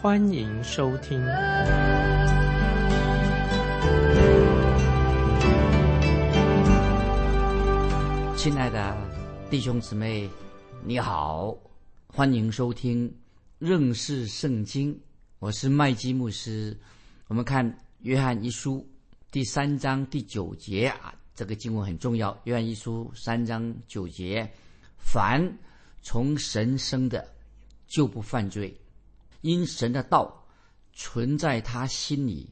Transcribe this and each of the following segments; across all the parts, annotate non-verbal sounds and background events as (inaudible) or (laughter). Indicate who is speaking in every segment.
Speaker 1: 欢迎收听。
Speaker 2: 亲爱的弟兄姊妹，你好，欢迎收听认识圣经。我是麦基牧师。我们看约翰一书第三章第九节啊。这个经文很重要，《约翰一书》三章九节：“凡从神生的，就不犯罪；因神的道存在他心里，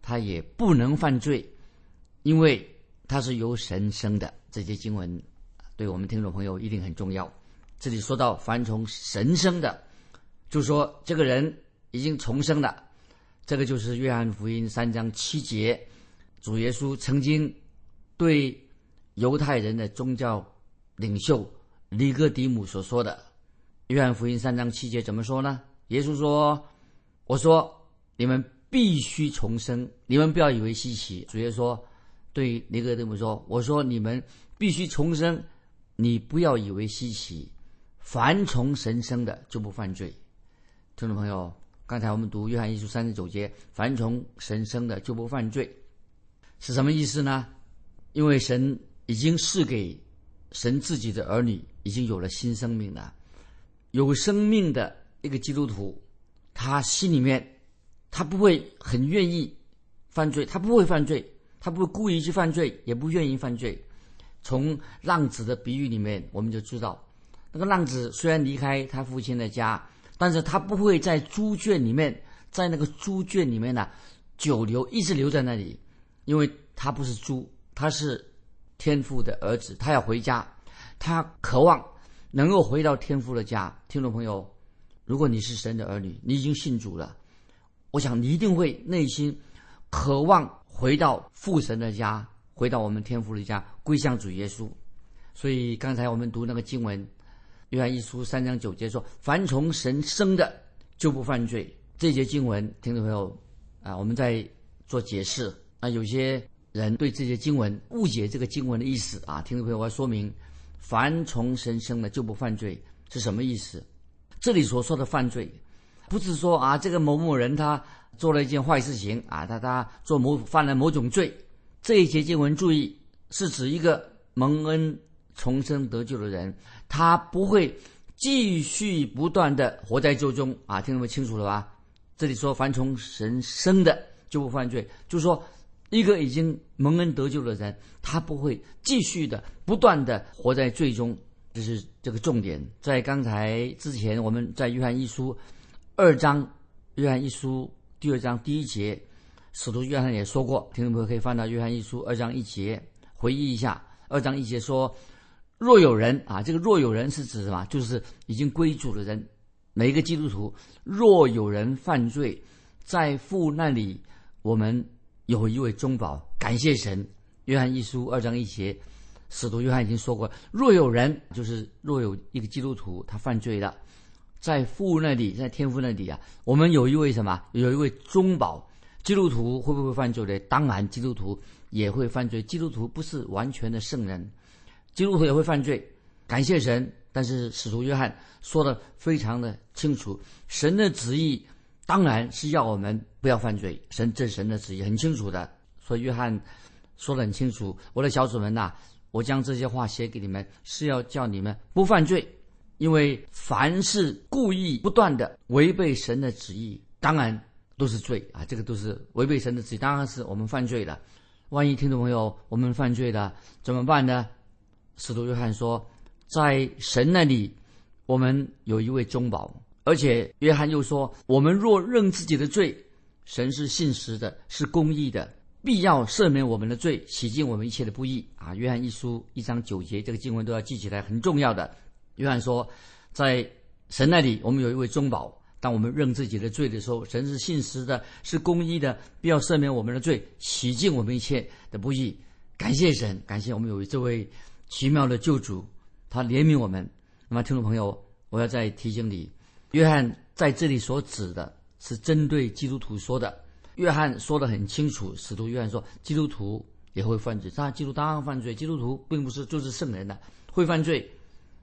Speaker 2: 他也不能犯罪，因为他是由神生的。”这些经文对我们听众朋友一定很重要。这里说到凡从神生的，就说这个人已经重生了。这个就是《约翰福音》三章七节，主耶稣曾经。对犹太人的宗教领袖尼哥底姆所说的，《约翰福音》三章七节怎么说呢？耶稣说：“我说你们必须重生，你们不要以为稀奇。”主耶稣：“对尼哥底母说，我说你们必须重生，你不要以为稀奇。凡从神生的就不犯罪。”听众朋友，刚才我们读《约翰一书》三十九节，“凡从神生的就不犯罪”，是什么意思呢？因为神已经赐给神自己的儿女已经有了新生命了，有生命的一个基督徒，他心里面他不会很愿意犯罪，他不会犯罪，他不会故意去犯罪，也不愿意犯罪。从浪子的比喻里面，我们就知道，那个浪子虽然离开他父亲的家，但是他不会在猪圈里面，在那个猪圈里面呢久留，一直留在那里，因为他不是猪。他是天父的儿子，他要回家，他渴望能够回到天父的家。听众朋友，如果你是神的儿女，你已经信主了，我想你一定会内心渴望回到父神的家，回到我们天父的家，归向主耶稣。所以刚才我们读那个经文，约翰一书三章九节说：“凡从神生的，就不犯罪。”这节经文，听众朋友啊，我们在做解释啊，有些。人对这些经文误解这个经文的意思啊，听众朋友，我要说明，凡从神生的就不犯罪是什么意思？这里所说的犯罪，不是说啊，这个某某人他做了一件坏事情啊，他他做某犯了某种罪。这一节经文注意，是指一个蒙恩重生得救的人，他不会继续不断的活在罪中啊，听众们清楚了吧？这里说凡从神生的就不犯罪，就是说。一个已经蒙恩得救的人，他不会继续的不断的活在最终，这是这个重点。在刚才之前，我们在约翰一书二章，约翰一书第二章第一节，使徒约翰也说过，听众朋友可以翻到约翰一书二章一节，回忆一下。二章一节说：“若有人啊，这个若有人是指什么？就是已经归主的人，每一个基督徒，若有人犯罪，在父那里，我们。”有一位中保，感谢神。约翰一书二章一节，使徒约翰已经说过：若有人，就是若有一个基督徒，他犯罪了，在父那里，在天父那里啊，我们有一位什么？有一位中保。基督徒会不会犯罪呢？当然，基督徒也会犯罪。基督徒不是完全的圣人，基督徒也会犯罪。感谢神，但是使徒约翰说的非常的清楚，神的旨意。当然是要我们不要犯罪，神这神的旨意很清楚的。所以约翰说的很清楚：“我的小主们呐，我将这些话写给你们，是要叫你们不犯罪。因为凡是故意不断的违背神的旨意，当然都是罪啊！这个都是违背神的旨意，当然是我们犯罪了。万一听众朋友我们犯罪了怎么办呢？使徒约翰说，在神那里，我们有一位中保。”而且约翰又说：“我们若认自己的罪，神是信实的，是公义的，必要赦免我们的罪，洗净我们一切的不义。”啊，约翰一书一章九节，这个经文都要记起来，很重要的。约翰说，在神那里，我们有一位中保，当我们认自己的罪的时候，神是信实的，是公义的，必要赦免我们的罪，洗净我们一切的不义。感谢神，感谢我们有这位奇妙的救主，他怜悯我们。那么，听众朋友，我要再提醒你，约翰在这里所指的是针对基督徒说的。约翰说的很清楚，使徒约翰说，基督徒也会犯罪，他基督当然犯罪，基督徒并不是就是圣人的，会犯罪。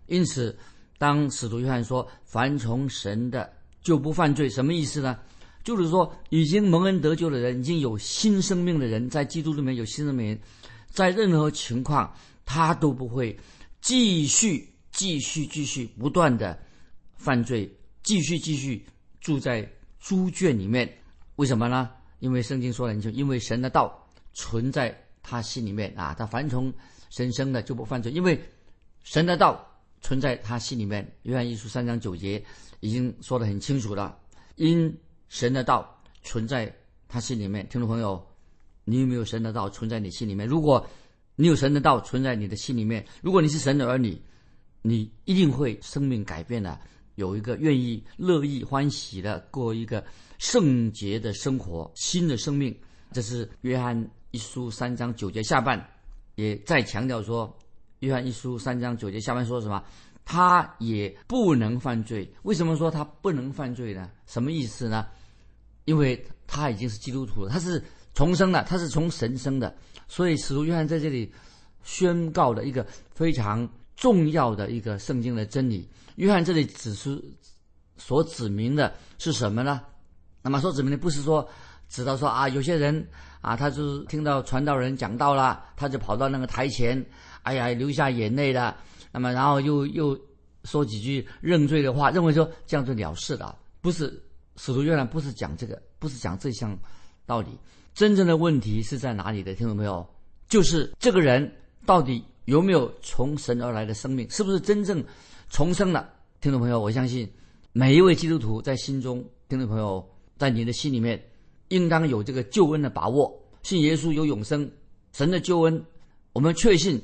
Speaker 2: 因此，当使徒约翰说“凡从神的就不犯罪”，什么意思呢？就是说，已经蒙恩得救的人，已经有新生命的人，在基督里面有新生命，在任何情况，他都不会继续、继续、继续不断的犯罪，继续、继续住在猪圈里面。为什么呢？因为圣经说了，就因为神的道存在他心里面啊，他凡从神生的就不犯罪，因为神的道。存在他心里面，约翰一书三章九节已经说得很清楚了。因神的道存在他心里面，听众朋友，你有没有神的道存在你心里面？如果你有神的道存在你的心里面，如果你是神的儿女，你一定会生命改变的，有一个愿意、乐意、欢喜的过一个圣洁的生活，新的生命。这是约翰一书三章九节下半，也再强调说。约翰一书三章九节下半说什么？他也不能犯罪。为什么说他不能犯罪呢？什么意思呢？因为他已经是基督徒了，他是重生的，他是从神生的。所以使徒约翰在这里宣告的一个非常重要的一个圣经的真理。约翰这里指出所指明的是什么呢？那么所指明的不是说指到说啊，有些人啊，他就是听到传道人讲道了，他就跑到那个台前。哎呀，流下眼泪的，那么然后又又说几句认罪的话，认为说这样就了事了。不是使徒约翰不是讲这个，不是讲这项道理。真正的问题是在哪里的？听懂没有？就是这个人到底有没有从神而来的生命，是不是真正重生了？听众朋友，我相信每一位基督徒在心中，听众朋友在你的心里面，应当有这个救恩的把握，信耶稣有永生，神的救恩，我们确信。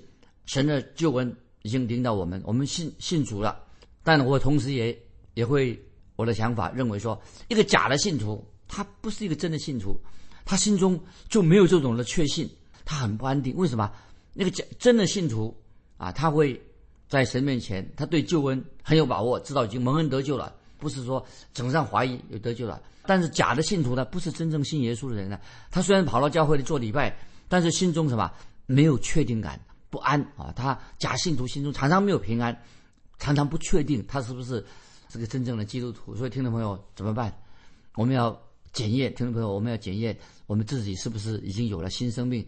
Speaker 2: 神的救恩已经领导我们，我们信信主了。但我同时也也会我的想法认为说，一个假的信徒，他不是一个真的信徒，他心中就没有这种的确信，他很不安定。为什么？那个假真的信徒啊，他会在神面前，他对救恩很有把握，知道已经蒙恩得救了，不是说整上怀疑有得救了。但是假的信徒呢，不是真正信耶稣的人呢，他虽然跑到教会里做礼拜，但是心中什么没有确定感。不安啊！他假信徒心中常常没有平安，常常不确定他是不是这个真正的基督徒。所以，听众朋友怎么办？我们要检验，听众朋友，我们要检验我们自己是不是已经有了新生命，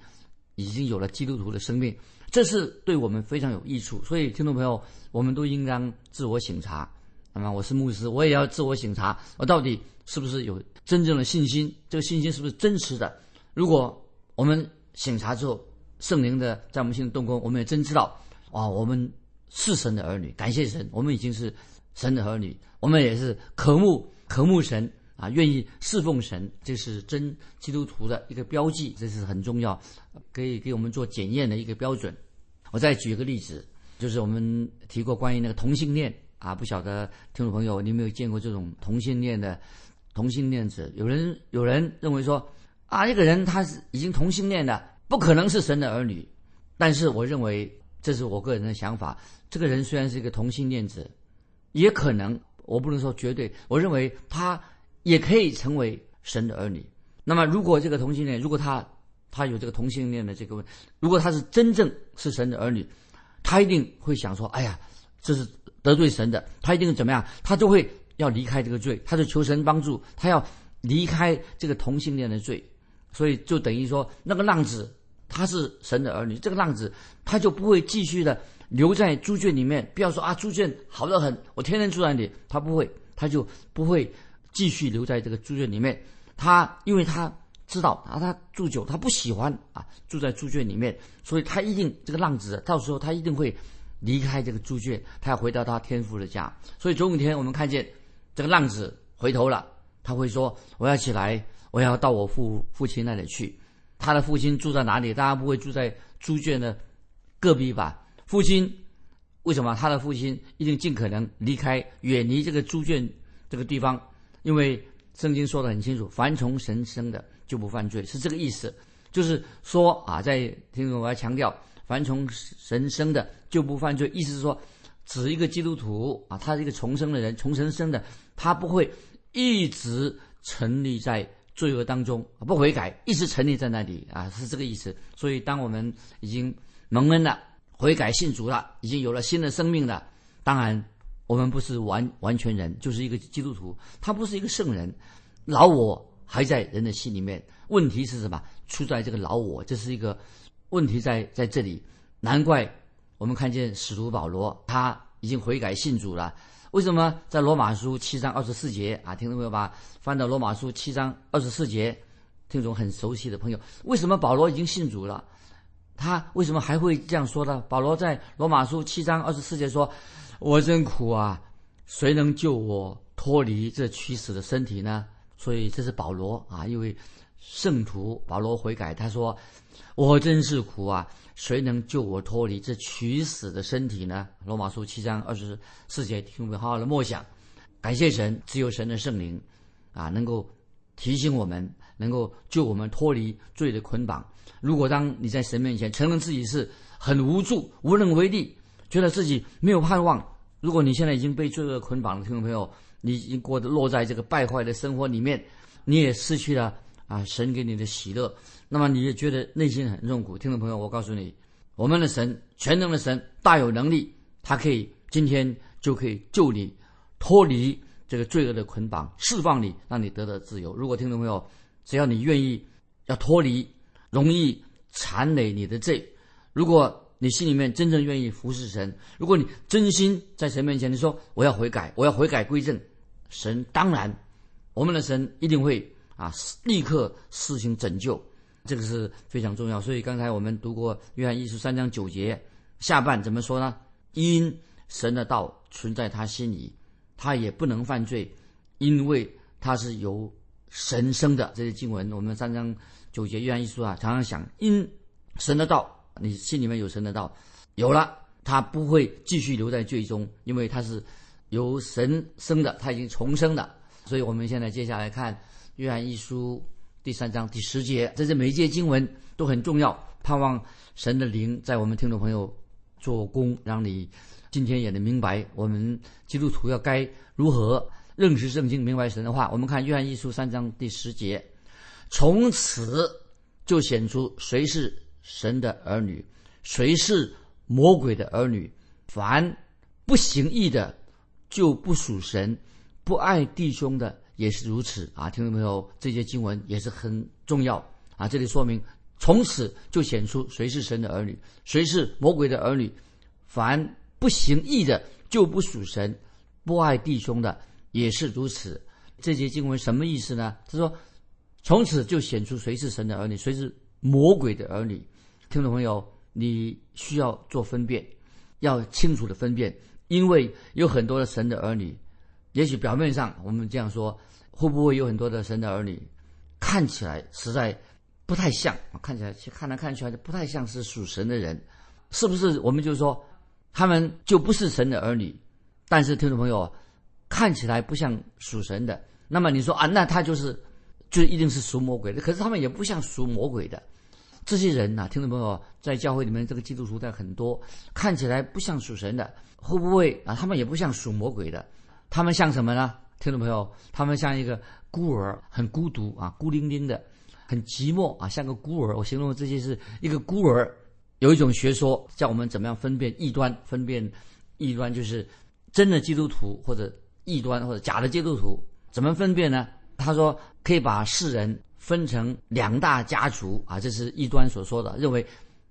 Speaker 2: 已经有了基督徒的生命，这是对我们非常有益处。所以，听众朋友，我们都应当自我省察。那么，我是牧师，我也要自我省察，我到底是不是有真正的信心？这个信心是不是真实的？如果我们省察之后，圣灵的在我们心中动工，我们也真知道啊，我们是神的儿女，感谢神，我们已经是神的儿女，我们也是渴慕渴慕神啊，愿意侍奉神，这是真基督徒的一个标记，这是很重要，可以给我们做检验的一个标准。我再举一个例子，就是我们提过关于那个同性恋啊，不晓得听众朋友你有没有见过这种同性恋的同性恋者？有人有人认为说啊，这个人他是已经同性恋的。不可能是神的儿女，但是我认为这是我个人的想法。这个人虽然是一个同性恋者，也可能我不能说绝对，我认为他也可以成为神的儿女。那么，如果这个同性恋，如果他他有这个同性恋的这个问，如果他是真正是神的儿女，他一定会想说：“哎呀，这是得罪神的。”他一定怎么样？他就会要离开这个罪，他就求神帮助，他要离开这个同性恋的罪。所以就等于说，那个浪子。他是神的儿女，这个浪子他就不会继续的留在猪圈里面。不要说啊，猪圈好得很，我天天住在那里。他不会，他就不会继续留在这个猪圈里面。他因为他知道啊，他住久，他不喜欢啊住在猪圈里面，所以他一定这个浪子到时候他一定会离开这个猪圈，他要回到他天父的家。所以总有一天我们看见这个浪子回头了，他会说：“我要起来，我要到我父父亲那里去。”他的父亲住在哪里？当然不会住在猪圈的隔壁吧？父亲为什么？他的父亲一定尽可能离开、远离这个猪圈这个地方，因为圣经说的很清楚，凡从神生的就不犯罪，是这个意思。就是说啊，在听众我要强调，凡从神生的就不犯罪，意思是说，指一个基督徒啊，他是一个重生的人，从神生的，他不会一直沉溺在罪恶当中，不悔改，一直沉溺在那里啊，是这个意思。所以，当我们已经蒙恩了，悔改信主了，已经有了新的生命了，当然。我们不是完完全人，就是一个基督徒，他不是一个圣人，老我还在人的心里面。问题是什么？出在这个老我，这是一个问题在在这里。难怪我们看见使徒保罗他已经悔改信主了。为什么在罗马书七章二十四节啊？听众朋友吧翻到罗马书七章二十四节，听众很熟悉的朋友，为什么保罗已经信主了？他为什么还会这样说呢？保罗在罗马书七章二十四节说。我真苦啊！谁能救我脱离这屈死的身体呢？所以这是保罗啊，一位圣徒。保罗悔改，他说：“我真是苦啊！谁能救我脱离这屈死的身体呢？”罗马书七章二十四节，听我们好好的默想。感谢神，只有神的圣灵啊，能够提醒我们，能够救我们脱离罪的捆绑。如果当你在神面前承认自己是很无助、无能为力。觉得自己没有盼望。如果你现在已经被罪恶捆绑了，听众朋友，你已经过得落在这个败坏的生活里面，你也失去了啊神给你的喜乐，那么你也觉得内心很痛苦。听众朋友，我告诉你，我们的神，全能的神，大有能力，他可以今天就可以救你脱离这个罪恶的捆绑，释放你，让你得到自由。如果听众朋友，只要你愿意要脱离容易缠累你的罪，如果。你心里面真正愿意服侍神，如果你真心在神面前，你说我要悔改，我要悔改归正，神当然，我们的神一定会啊立刻施行拯救，这个是非常重要。所以刚才我们读过约翰一书三章九节下半怎么说呢？因神的道存在他心里，他也不能犯罪，因为他是由神生的。这些经文我们三章九节约翰一书啊，常常想因神的道。你心里面有神的道，有了，他不会继续留在罪中，因为他是由神生的，他已经重生了。所以，我们现在接下来看约翰一书第三章第十节，这是每一节经文都很重要。盼望神的灵在我们听众朋友做工，让你今天也能明白我们基督徒要该如何认识圣经，明白神的话。我们看约翰一书三章第十节，从此就显出谁是。(clears throat) (clears throat) 神的儿女，谁是魔鬼的儿女？凡不行义的，就不属神；不爱弟兄的，也是如此啊！听众朋友？这些经文也是很重要啊！这里说明，从此就显出谁是神的儿女，谁是魔鬼的儿女。凡不行义的，就不属神；不爱弟兄的，也是如此。这些经文什么意思呢？他说，从此就显出谁是神的儿女，谁是魔鬼的儿女。听众朋友，你需要做分辨，要清楚的分辨，因为有很多的神的儿女，也许表面上我们这样说，会不会有很多的神的儿女，看起来实在不太像，看起来看来看去不太像是属神的人，是不是？我们就说他们就不是神的儿女，但是听众朋友看起来不像属神的，那么你说啊，那他就是就一定是属魔鬼的？可是他们也不像属魔鬼的。这些人呐，听众朋友，在教会里面，这个基督徒在很多，看起来不像属神的，会不会啊？他们也不像属魔鬼的，他们像什么呢？听众朋友，他们像一个孤儿，很孤独啊，孤零零的，很寂寞啊，像个孤儿。我形容这些是一个孤儿。有一种学说叫我们怎么样分辨异端？分辨异端就是真的基督徒或者异端或者假的基督徒，怎么分辨呢？他说可以把世人。分成两大家族啊，这是异端所说的，认为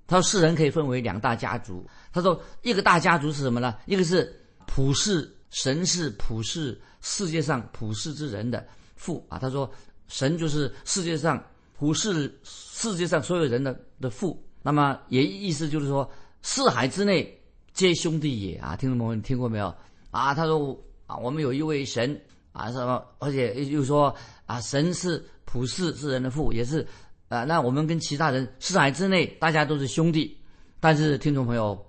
Speaker 2: 他说世人可以分为两大家族。他说一个大家族是什么呢？一个是普世神是普世世界上普世之人的父啊。他说神就是世界上普世世界上所有人的的父。那么也意思就是说四海之内皆兄弟也啊。听众朋友，你听过没有啊？他说啊，我们有一位神啊，什么？而且又说啊，神是。普世是人的父，也是，啊，那我们跟其他人四海之内，大家都是兄弟。但是听众朋友，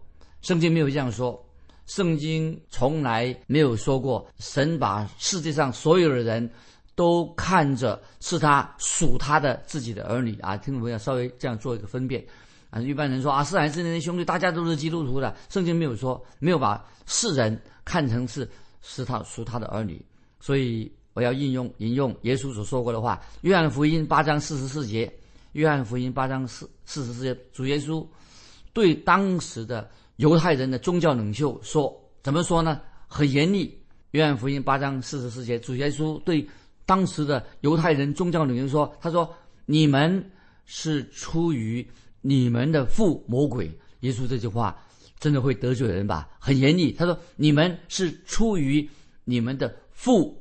Speaker 2: 圣经没有这样说，圣经从来没有说过神把世界上所有的人都看着是他属他的自己的儿女啊。听众朋友稍微这样做一个分辨啊。一般人说啊，四海之内的兄弟，大家都是基督徒的。圣经没有说，没有把世人看成是是他属他的儿女。所以我要引用引用耶稣所说过的话，《约翰福音》八章四十四节，《约翰福音》八章四四十四节，主耶稣对当时的犹太人的宗教领袖说：“怎么说呢？很严厉。”《约翰福音》八章四十四节，主耶稣对当时的犹太人宗教领袖说：“他说你们是出于你们的父魔鬼。”耶稣这句话真的会得罪人吧？很严厉。他说：“你们是出于你们的。”父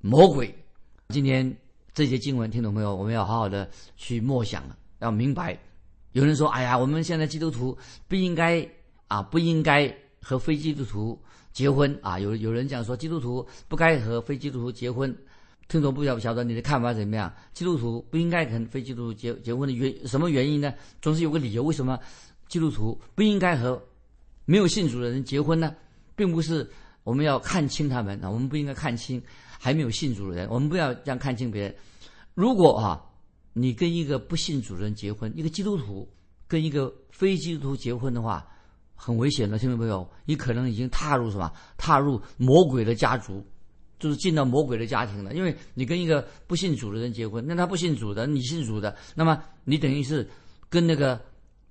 Speaker 2: 魔鬼，今天这些经文，听懂没有？我们要好好的去默想了，要明白。有人说：“哎呀，我们现在基督徒不应该啊，不应该和非基督徒结婚啊。”有有人讲说，基督徒不该和非基督徒结婚。听懂不晓不晓得你的看法怎么样？基督徒不应该跟非基督徒结结婚的原什么原因呢？总是有个理由。为什么基督徒不应该和没有信主的人结婚呢？并不是。我们要看清他们啊！我们不应该看清还没有信主的人。我们不要这样看清别人。如果啊，你跟一个不信主的人结婚，一个基督徒跟一个非基督徒结婚的话，很危险的，听到没有？你可能已经踏入什么？踏入魔鬼的家族，就是进到魔鬼的家庭了。因为你跟一个不信主的人结婚，那他不信主的，你信主的，那么你等于是跟那个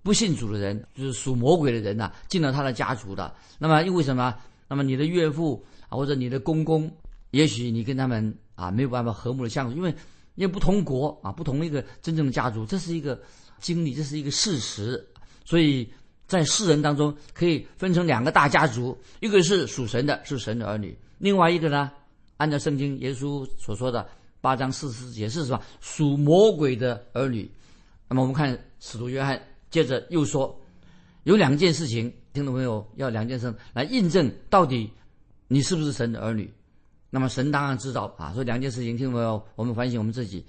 Speaker 2: 不信主的人，就是属魔鬼的人呐，进了他的家族的。那么因为什么？那么你的岳父啊，或者你的公公，也许你跟他们啊没有办法和睦的相处，因为因为不同国啊，不同一个真正的家族，这是一个经历，这是一个事实。所以在世人当中可以分成两个大家族，一个是属神的，是神的儿女；另外一个呢，按照圣经耶稣所说的八章四十节是什么？属魔鬼的儿女。那么我们看使徒约翰接着又说，有两件事情。听众朋友，要两件事来印证到底你是不是神的儿女。那么神当然知道啊，所以两件事情，听众朋友，我们反省我们自己，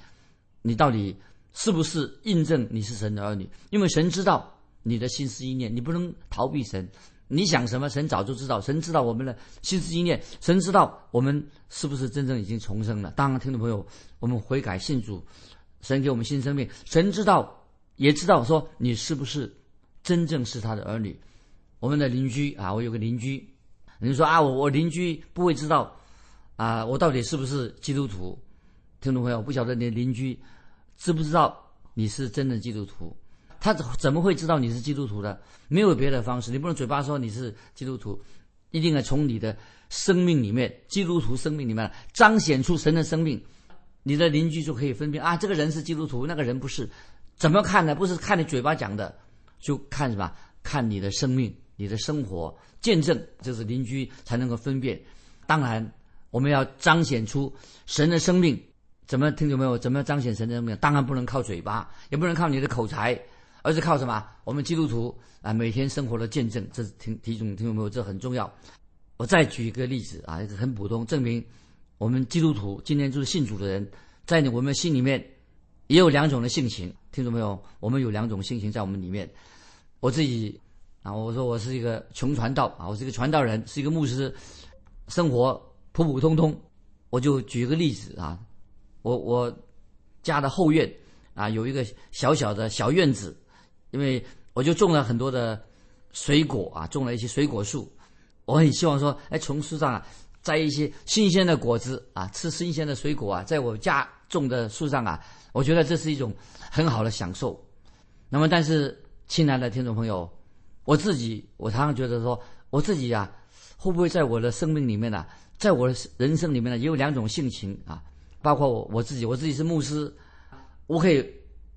Speaker 2: 你到底是不是印证你是神的儿女？因为神知道你的心思意念，你不能逃避神。你想什么，神早就知道。神知道我们的心思意念，神知道我们是不是真正已经重生了。当然，听众朋友，我们悔改信主，神给我们新生命，神知道，也知道说你是不是真正是他的儿女。我们的邻居啊，我有个邻居，你说啊，我我邻居不会知道啊，我到底是不是基督徒？听众朋友，不晓得你的邻居知不知道你是真的基督徒？他怎怎么会知道你是基督徒的？没有别的方式，你不能嘴巴说你是基督徒，一定要从你的生命里面，基督徒生命里面彰显出神的生命，你的邻居就可以分辨啊，这个人是基督徒，那个人不是。怎么看呢？不是看你嘴巴讲的，就看什么？看你的生命。你的生活见证，就是邻居才能够分辨。当然，我们要彰显出神的生命。怎么听懂没有？怎么彰显神的生命？当然不能靠嘴巴，也不能靠你的口才，而是靠什么？我们基督徒啊，每天生活的见证，这是听听懂听懂没有？这很重要。我再举一个例子啊，很普通，证明我们基督徒今天就是信主的人，在我们心里面也有两种的性情，听懂没有？我们有两种性情在我们里面。我自己。啊，我说我是一个穷传道啊，我是一个传道人，是一个牧师，生活普普通通。我就举个例子啊，我我家的后院啊有一个小小的小院子，因为我就种了很多的水果啊，种了一些水果树。我很希望说，哎，从树上啊摘一些新鲜的果子啊，吃新鲜的水果啊，在我家种的树上啊，我觉得这是一种很好的享受。那么，但是，亲爱的听众朋友。我自己，我常常觉得说，我自己呀，会不会在我的生命里面呢，在我的人生里面呢，也有两种性情啊，包括我我自己，我自己是牧师，我可以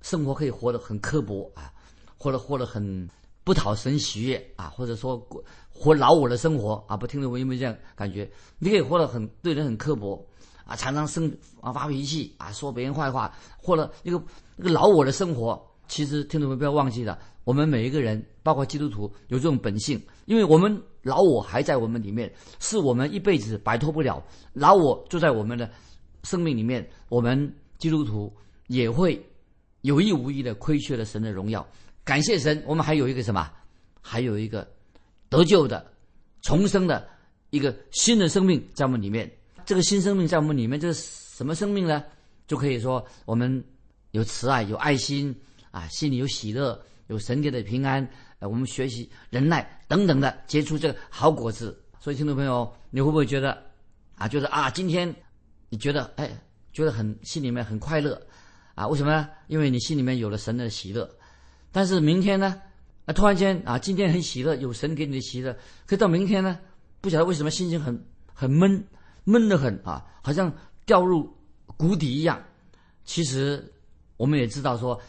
Speaker 2: 生活可以活得很刻薄啊，或者活得很不讨神喜悦啊，或者说活老我的生活啊，不听着我有没有这样感觉？你可以活得很对人很刻薄啊，常常生啊发脾气啊，说别人坏话，或者一个一个老我的生活。其实听众们不要忘记了。我们每一个人，包括基督徒，有这种本性，因为我们老我还在我们里面，是我们一辈子摆脱不了。老我就在我们的生命里面，我们基督徒也会有意无意的亏缺了神的荣耀。感谢神，我们还有一个什么？还有一个得救的、重生的一个新的生命在我们里面。这个新生命在我们里面，这是什么生命呢？就可以说我们有慈爱、有爱心啊，心里有喜乐，有神给的平安。呃，我们学习忍耐等等的，结出这个好果子。所以，听众朋友，你会不会觉得啊，觉得啊，今天你觉得哎，觉得很心里面很快乐啊？为什么呢？因为你心里面有了神的喜乐。但是明天呢？啊，突然间啊，今天很喜乐，有神给你的喜乐，可到明天呢，不晓得为什么心情很很闷，闷得很啊，好像掉入谷底一样。其实我们也知道说，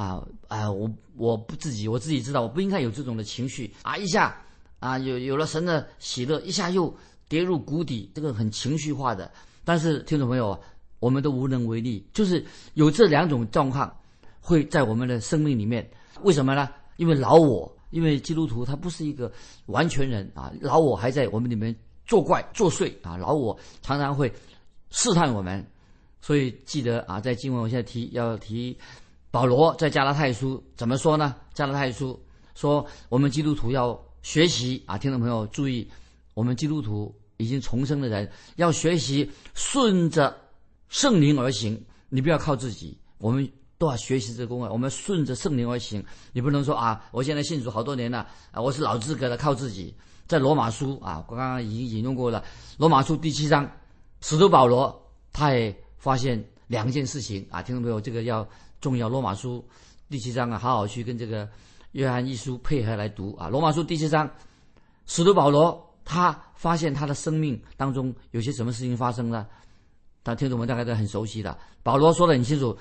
Speaker 2: 啊啊，我我不自己，我自己知道我不应该有这种的情绪啊，一下啊有有了神的喜乐，一下又跌入谷底，这个很情绪化的。但是听众朋友，我们都无能为力，就是有这两种状况会在我们的生命里面，为什么呢？因为老我，因为基督徒他不是一个完全人啊，老我还在我们里面作怪作祟啊，老我常常会试探我们，所以记得啊，在经文我现在提要提保罗在加拉太书怎么说呢？加拉太书说我们基督徒要学习啊，听众朋友注意，我们基督徒已经重生的人要学习顺着圣灵而行，你不要靠自己，我们。都要学习这个功啊！我们顺着圣灵而行，你不能说啊，我现在信主好多年了啊，我是老资格的，靠自己。在罗马书啊，我刚刚已经引用过了，罗马书第七章，使徒保罗他也发现两件事情啊，听众朋友，这个要重要。罗马书第七章啊，好好去跟这个约翰一书配合来读啊。罗马书第七章，使徒保罗他发现他的生命当中有些什么事情发生了，但听众们大概都很熟悉的。保罗说的很清楚。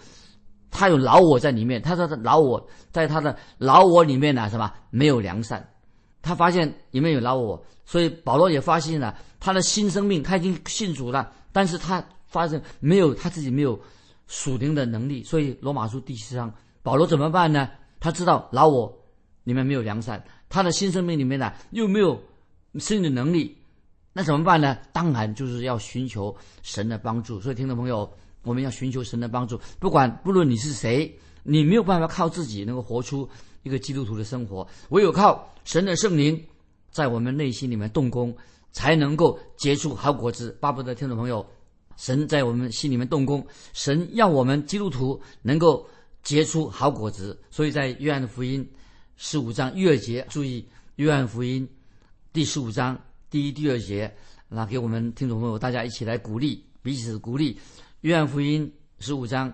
Speaker 2: 他有老我在里面，他说的老我在他的老我里面呢，什么没有良善？他发现里面有老我，所以保罗也发现了他的新生命，他已经信主了，但是他发现没有他自己没有属灵的能力，所以罗马书第七章，保罗怎么办呢？他知道老我里面没有良善，他的新生命里面呢又没有圣的能力，那怎么办呢？当然就是要寻求神的帮助。所以听众朋友。我们要寻求神的帮助，不管不论你是谁，你没有办法靠自己能够活出一个基督徒的生活，唯有靠神的圣灵在我们内心里面动工，才能够结出好果子。巴不得听众朋友，神在我们心里面动工，神要我们基督徒能够结出好果子。所以在约翰福音十五章第二节，注意约翰福音第十五章第一、第二节，那给我们听众朋友大家一起来鼓励，彼此鼓励。约翰福音十五章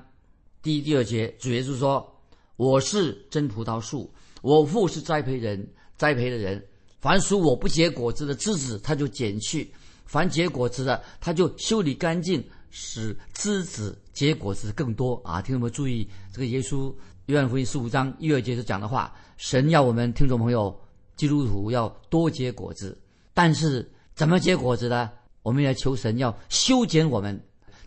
Speaker 2: 第一、第二节，主耶稣说：“我是真葡萄树，我父是栽培人，栽培的人。凡属我不结果子的枝子，他就剪去；凡结果子的，他就修理干净，使枝子结果子更多。”啊，听众们注意，这个耶稣约翰福音十五章一、二节所讲的话，神要我们听众朋友基督徒要多结果子，但是怎么结果子呢？我们要求神要修剪我们，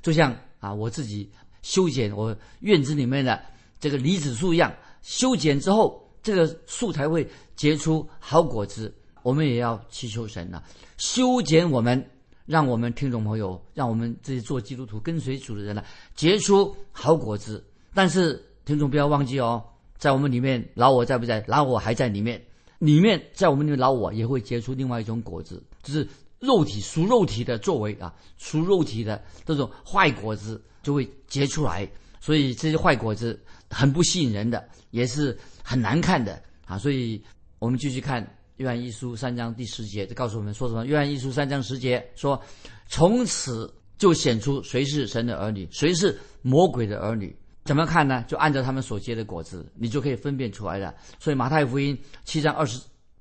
Speaker 2: 就像。啊，我自己修剪我院子里面的这个李子树一样，修剪之后，这个树才会结出好果子。我们也要祈求神啊，修剪我们，让我们听众朋友，让我们这些做基督徒跟随主的人呢，结出好果子。但是听众不要忘记哦，在我们里面老我在不在？老我还在里面，里面在我们里面老我也会结出另外一种果子，就是。肉体属肉体的作为啊，属肉体的这种坏果子就会结出来，所以这些坏果子很不吸引人的，也是很难看的啊。所以我们继续看约翰一书三章第十节，就告诉我们说什么？约翰一书三章十节说：“从此就显出谁是神的儿女，谁是魔鬼的儿女。怎么看呢？就按照他们所结的果子，你就可以分辨出来了。所以马太福音七章二十。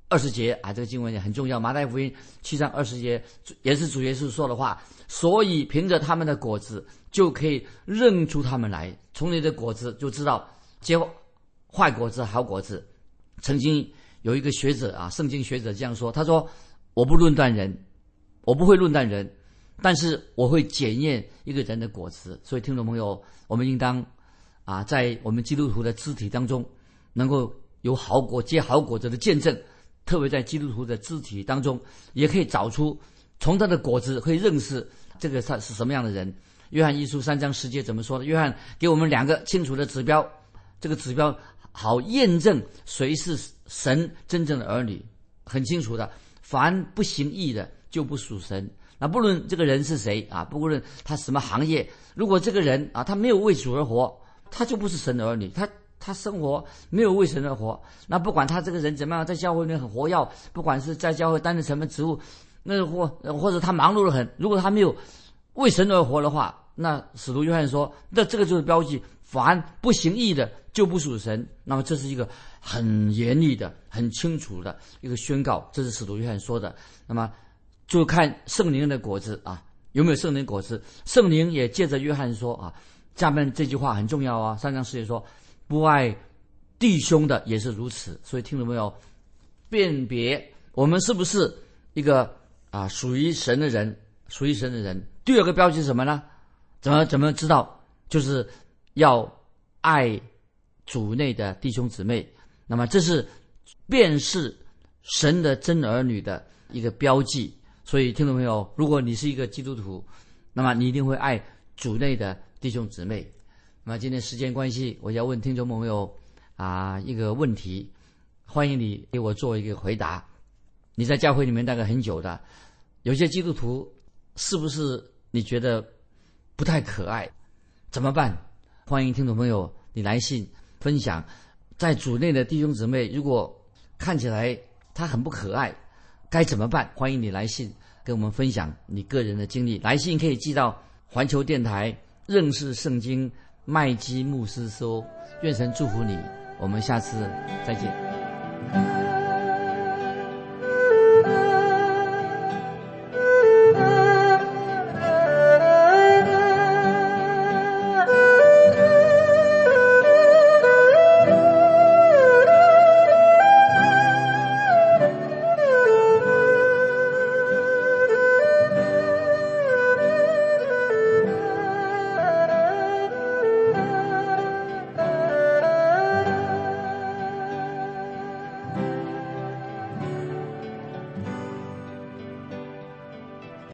Speaker 2: 二十节啊，这个经文也很重要。马太福音七章二十节也是主耶稣说的话，所以凭着他们的果子就可以认出他们来。从你的果子就知道结坏果子、好果子。曾经有一个学者啊，圣经学者这样说：“他说我不论断人，我不会论断人，但是我会检验一个人的果子。”所以听众朋友，我们应当啊，在我们基督徒的肢体当中，能够有好果结好果子的见证。特别在基督徒的肢体当中，也可以找出从他的果子可以认识这个他是什么样的人。约翰一书三章十节怎么说的？约翰给我们两个清楚的指标，这个指标好验证谁是神真正的儿女，很清楚的。凡不行义的，就不属神。那不论这个人是谁啊，不论他什么行业，如果这个人啊，他没有为主而活，他就不是神的儿女。他他生活没有为神而活，那不管他这个人怎么样，在教会里面很活跃，不管是在教会担任什么职务，那或或者他忙碌的很，如果他没有为神而活的话，那使徒约翰说，那这个就是标记，凡不行义的就不属神。那么这是一个很严厉的、很清楚的一个宣告，这是使徒约翰说的。那么就看圣灵的果子啊，有没有圣灵果子？圣灵也借着约翰说啊，下面这句话很重要啊，三章四节说。不爱弟兄的也是如此，所以听到没有？辨别我们是不是一个啊属于神的人，属于神的人。第二个标记是什么呢？怎么怎么知道？就是要爱主内的弟兄姊妹。那么这是辨识神的真儿女的一个标记。所以听众朋友，如果你是一个基督徒，那么你一定会爱主内的弟兄姊妹。那么今天时间关系，我要问听众朋友啊一个问题，欢迎你给我做一个回答。你在教会里面待了很久的，有些基督徒是不是你觉得不太可爱？怎么办？欢迎听众朋友你来信分享，在组内的弟兄姊妹，如果看起来他很不可爱，该怎么办？欢迎你来信跟我们分享你个人的经历。来信可以寄到环球电台认识圣经。麦基牧师说：“愿神祝福你，我们下次再见。”